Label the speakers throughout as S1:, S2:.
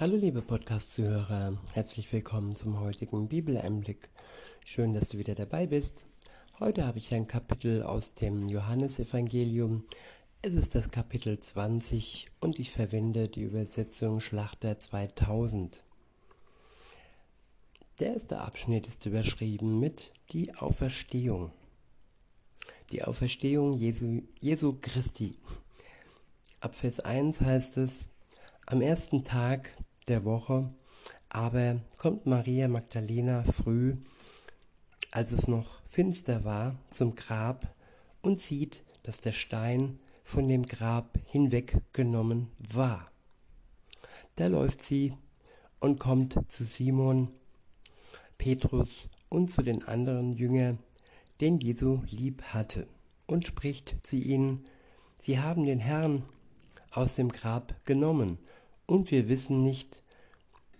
S1: Hallo liebe Podcast-Zuhörer, herzlich willkommen zum heutigen Bibeleinblick. Schön, dass du wieder dabei bist. Heute habe ich ein Kapitel aus dem Johannesevangelium. Es ist das Kapitel 20 und ich verwende die Übersetzung Schlachter 2000. Der erste Abschnitt ist überschrieben mit die Auferstehung. Die Auferstehung Jesu, Jesu Christi. Ab Vers 1 heißt es, am ersten Tag der Woche, aber kommt Maria Magdalena früh, als es noch finster war, zum Grab und sieht, dass der Stein von dem Grab hinweggenommen war. Da läuft sie und kommt zu Simon, Petrus und zu den anderen Jüngern, den Jesu lieb hatte, und spricht zu ihnen, Sie haben den Herrn aus dem Grab genommen, und wir wissen nicht,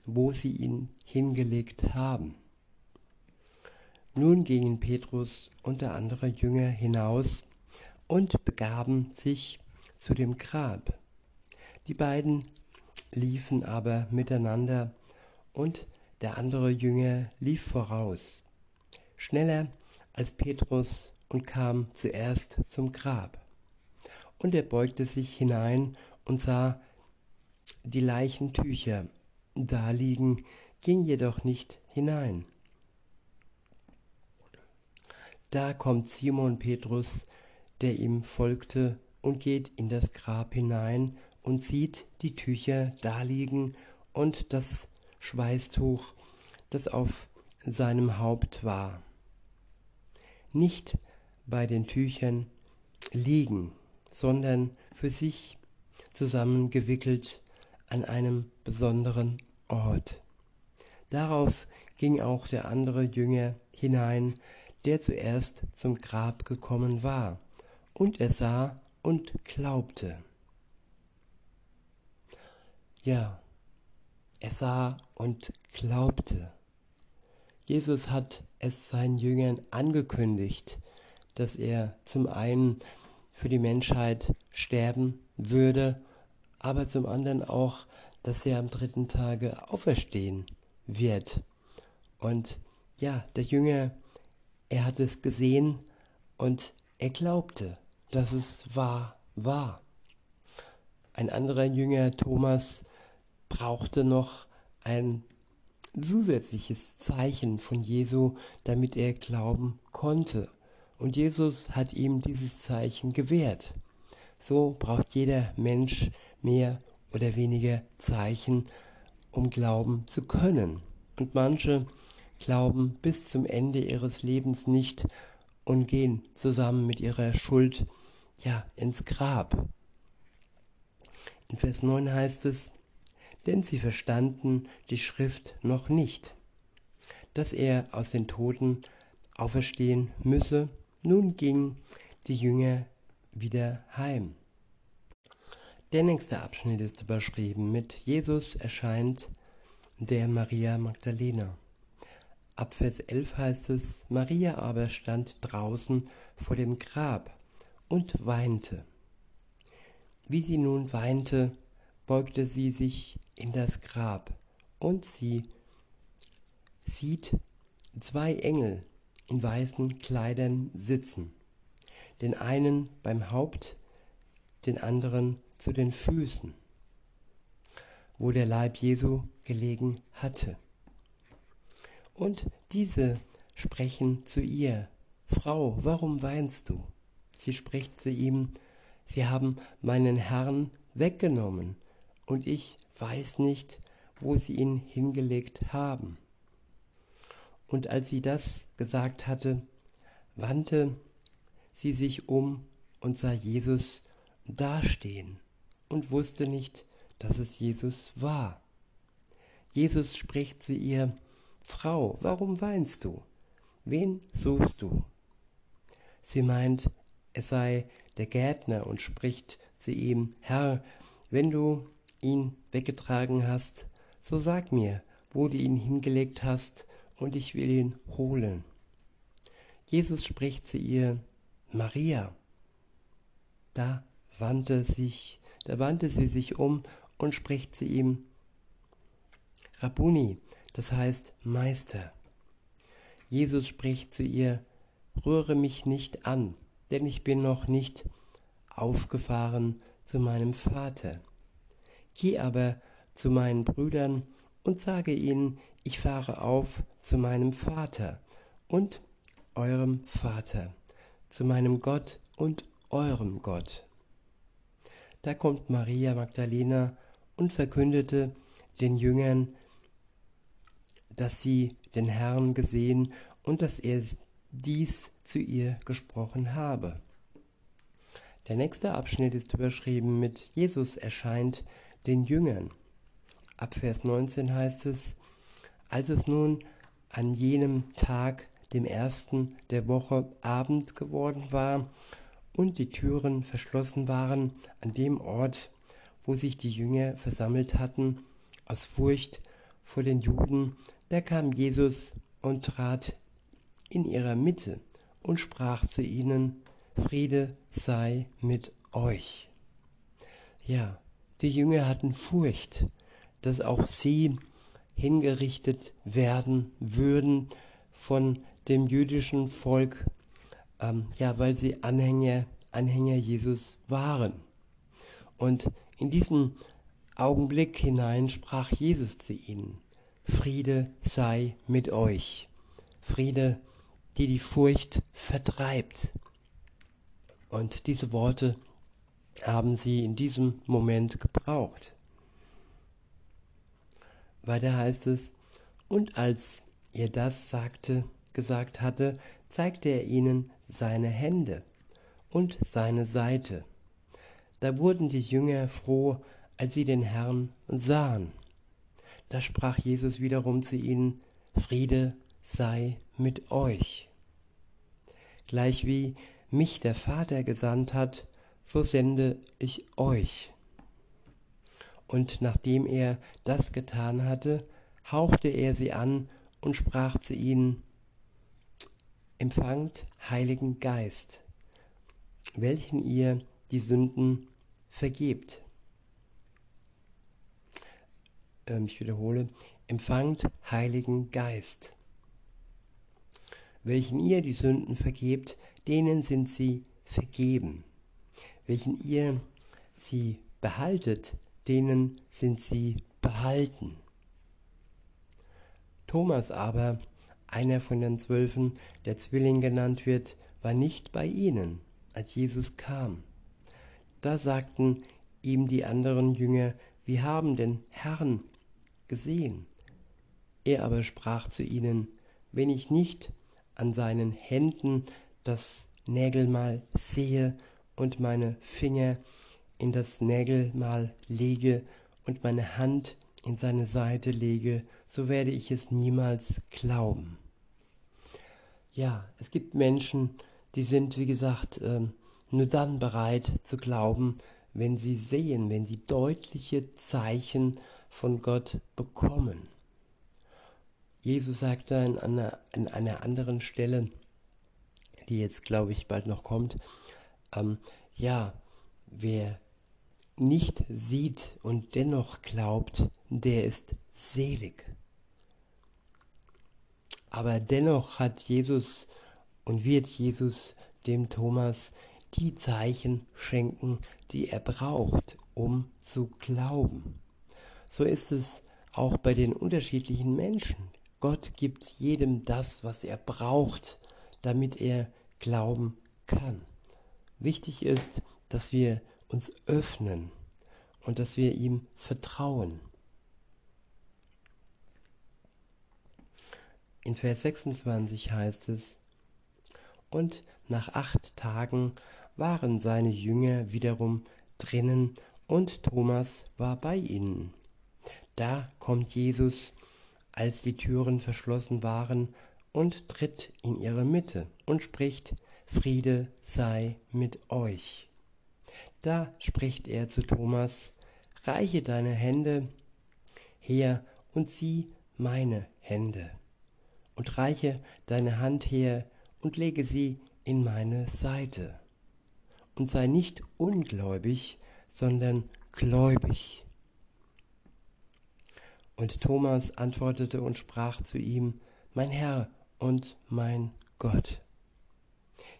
S1: wo sie ihn hingelegt haben. Nun gingen Petrus und der andere Jünger hinaus und begaben sich zu dem Grab. Die beiden liefen aber miteinander und der andere Jünger lief voraus, schneller als Petrus und kam zuerst zum Grab. Und er beugte sich hinein und sah die Leichentücher da liegen, ging jedoch nicht hinein. Da kommt Simon Petrus, der ihm folgte, und geht in das Grab hinein und sieht die Tücher daliegen und das Schweißtuch, das auf seinem Haupt war. Nicht bei den Tüchern liegen, sondern für sich zusammengewickelt an einem besonderen Ort. Darauf ging auch der andere Jünger hinein, der zuerst zum Grab gekommen war, und er sah und glaubte. Ja, er sah und glaubte. Jesus hat es seinen Jüngern angekündigt, dass er zum einen für die Menschheit sterben würde aber zum anderen auch, dass er am dritten Tage auferstehen wird. Und ja, der Jünger, er hat es gesehen und er glaubte, dass es wahr war. Ein anderer Jünger, Thomas, brauchte noch ein zusätzliches Zeichen von Jesu, damit er glauben konnte. Und Jesus hat ihm dieses Zeichen gewährt. So braucht jeder Mensch mehr oder weniger Zeichen, um glauben zu können. Und manche glauben bis zum Ende ihres Lebens nicht und gehen zusammen mit ihrer Schuld ja ins Grab. In Vers 9 heißt es, denn sie verstanden die Schrift noch nicht, dass er aus den Toten auferstehen müsse. Nun gingen die Jünger wieder heim. Der nächste Abschnitt ist überschrieben mit Jesus erscheint der Maria Magdalena. Ab Vers 11 heißt es, Maria aber stand draußen vor dem Grab und weinte. Wie sie nun weinte, beugte sie sich in das Grab und sie sieht zwei Engel in weißen Kleidern sitzen, den einen beim Haupt, den anderen zu den Füßen, wo der Leib Jesu gelegen hatte. Und diese sprechen zu ihr, Frau, warum weinst du? Sie spricht zu ihm, Sie haben meinen Herrn weggenommen, und ich weiß nicht, wo sie ihn hingelegt haben. Und als sie das gesagt hatte, wandte sie sich um und sah Jesus dastehen und wusste nicht, dass es Jesus war. Jesus spricht zu ihr, Frau, warum weinst du? Wen suchst du? Sie meint, es sei der Gärtner und spricht zu ihm, Herr, wenn du ihn weggetragen hast, so sag mir, wo du ihn hingelegt hast, und ich will ihn holen. Jesus spricht zu ihr, Maria. Da wandte sich da wandte sie sich um und spricht zu ihm, Rabuni, das heißt Meister. Jesus spricht zu ihr, rühre mich nicht an, denn ich bin noch nicht aufgefahren zu meinem Vater. Geh aber zu meinen Brüdern und sage ihnen, ich fahre auf zu meinem Vater und eurem Vater, zu meinem Gott und eurem Gott. Da kommt Maria Magdalena und verkündete den Jüngern, dass sie den Herrn gesehen und dass er dies zu ihr gesprochen habe. Der nächste Abschnitt ist überschrieben mit Jesus erscheint den Jüngern. Ab Vers 19 heißt es, als es nun an jenem Tag, dem ersten der Woche, Abend geworden war und die Türen verschlossen waren an dem Ort, wo sich die Jünger versammelt hatten, aus Furcht vor den Juden, da kam Jesus und trat in ihrer Mitte und sprach zu ihnen, Friede sei mit euch. Ja, die Jünger hatten Furcht, dass auch sie hingerichtet werden würden von dem jüdischen Volk, ähm, ja, weil sie Anhänger, Anhänger Jesus waren. Und in diesen Augenblick hinein sprach Jesus zu ihnen, Friede sei mit euch. Friede, die die Furcht vertreibt. Und diese Worte haben sie in diesem Moment gebraucht. Weiter heißt es, und als er das sagte, gesagt hatte, zeigte er ihnen seine Hände und seine Seite. Da wurden die Jünger froh, als sie den Herrn sahen. Da sprach Jesus wiederum zu ihnen, Friede sei mit euch. Gleichwie mich der Vater gesandt hat, so sende ich euch. Und nachdem er das getan hatte, hauchte er sie an und sprach zu ihnen, Empfangt Heiligen Geist, welchen ihr die Sünden vergebt. Ähm, ich wiederhole, empfangt Heiligen Geist, welchen ihr die Sünden vergebt, denen sind sie vergeben. Welchen ihr sie behaltet, denen sind sie behalten. Thomas aber, einer von den Zwölfen, der Zwilling genannt wird, war nicht bei ihnen, als Jesus kam. Da sagten ihm die anderen Jünger, wir haben den Herrn gesehen. Er aber sprach zu ihnen, wenn ich nicht an seinen Händen das Nägelmal sehe und meine Finger in das Nägelmal lege und meine Hand in seine Seite lege, so werde ich es niemals glauben. Ja, es gibt Menschen, die sind, wie gesagt, ähm, nur dann bereit zu glauben, wenn sie sehen, wenn sie deutliche Zeichen von Gott bekommen. Jesus sagt da an einer, an einer anderen Stelle, die jetzt, glaube ich, bald noch kommt, ähm, ja, wer nicht sieht und dennoch glaubt, der ist selig. Aber dennoch hat Jesus und wird Jesus dem Thomas die Zeichen schenken, die er braucht, um zu glauben. So ist es auch bei den unterschiedlichen Menschen. Gott gibt jedem das, was er braucht, damit er glauben kann. Wichtig ist, dass wir uns öffnen und dass wir ihm vertrauen. In Vers 26 heißt es, und nach acht Tagen waren seine Jünger wiederum drinnen und Thomas war bei ihnen. Da kommt Jesus, als die Türen verschlossen waren, und tritt in ihre Mitte und spricht, Friede sei mit euch. Da spricht er zu Thomas, reiche deine Hände her und sieh meine Hände, und reiche deine Hand her und lege sie in meine Seite. Und sei nicht ungläubig, sondern gläubig. Und Thomas antwortete und sprach zu ihm, Mein Herr und mein Gott.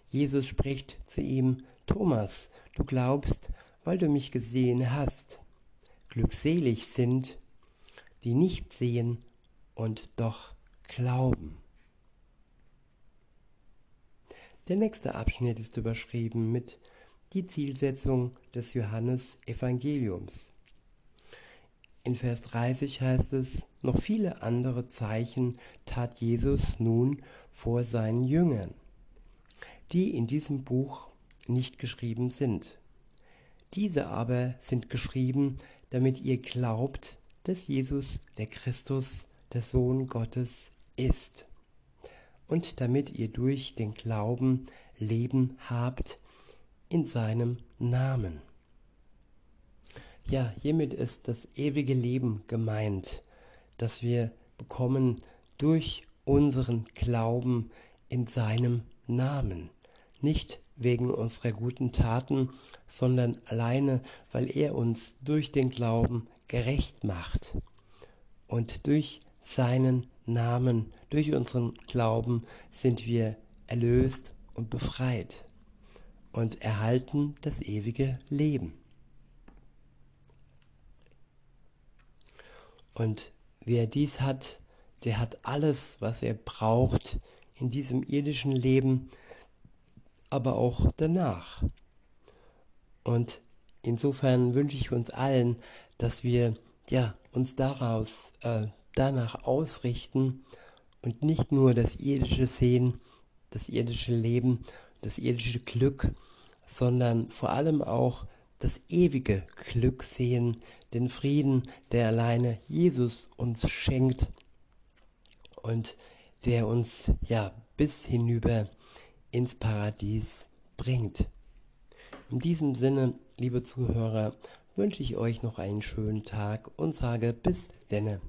S1: Jesus spricht zu ihm, Thomas, du glaubst, weil du mich gesehen hast. Glückselig sind, die nicht sehen und doch glauben. Der nächste Abschnitt ist überschrieben mit die Zielsetzung des Johannes Evangeliums. In Vers 30 heißt es, noch viele andere Zeichen tat Jesus nun vor seinen Jüngern, die in diesem Buch nicht geschrieben sind. Diese aber sind geschrieben, damit ihr glaubt, dass Jesus der Christus, der Sohn Gottes, ist. Und damit ihr durch den Glauben Leben habt in seinem Namen. Ja, hiermit ist das ewige Leben gemeint, das wir bekommen durch unseren Glauben in seinem Namen. Nicht wegen unserer guten Taten, sondern alleine, weil er uns durch den Glauben gerecht macht. Und durch seinen Namen, durch unseren Glauben sind wir erlöst und befreit und erhalten das ewige Leben. Und wer dies hat, der hat alles, was er braucht in diesem irdischen Leben, aber auch danach. Und insofern wünsche ich uns allen, dass wir ja uns daraus äh, danach ausrichten und nicht nur das irdische sehen, das irdische Leben, das irdische Glück, sondern vor allem auch das ewige Glück sehen, den Frieden, der alleine Jesus uns schenkt und der uns ja bis hinüber ins Paradies bringt. In diesem Sinne, liebe Zuhörer, wünsche ich euch noch einen schönen Tag und sage bis denne.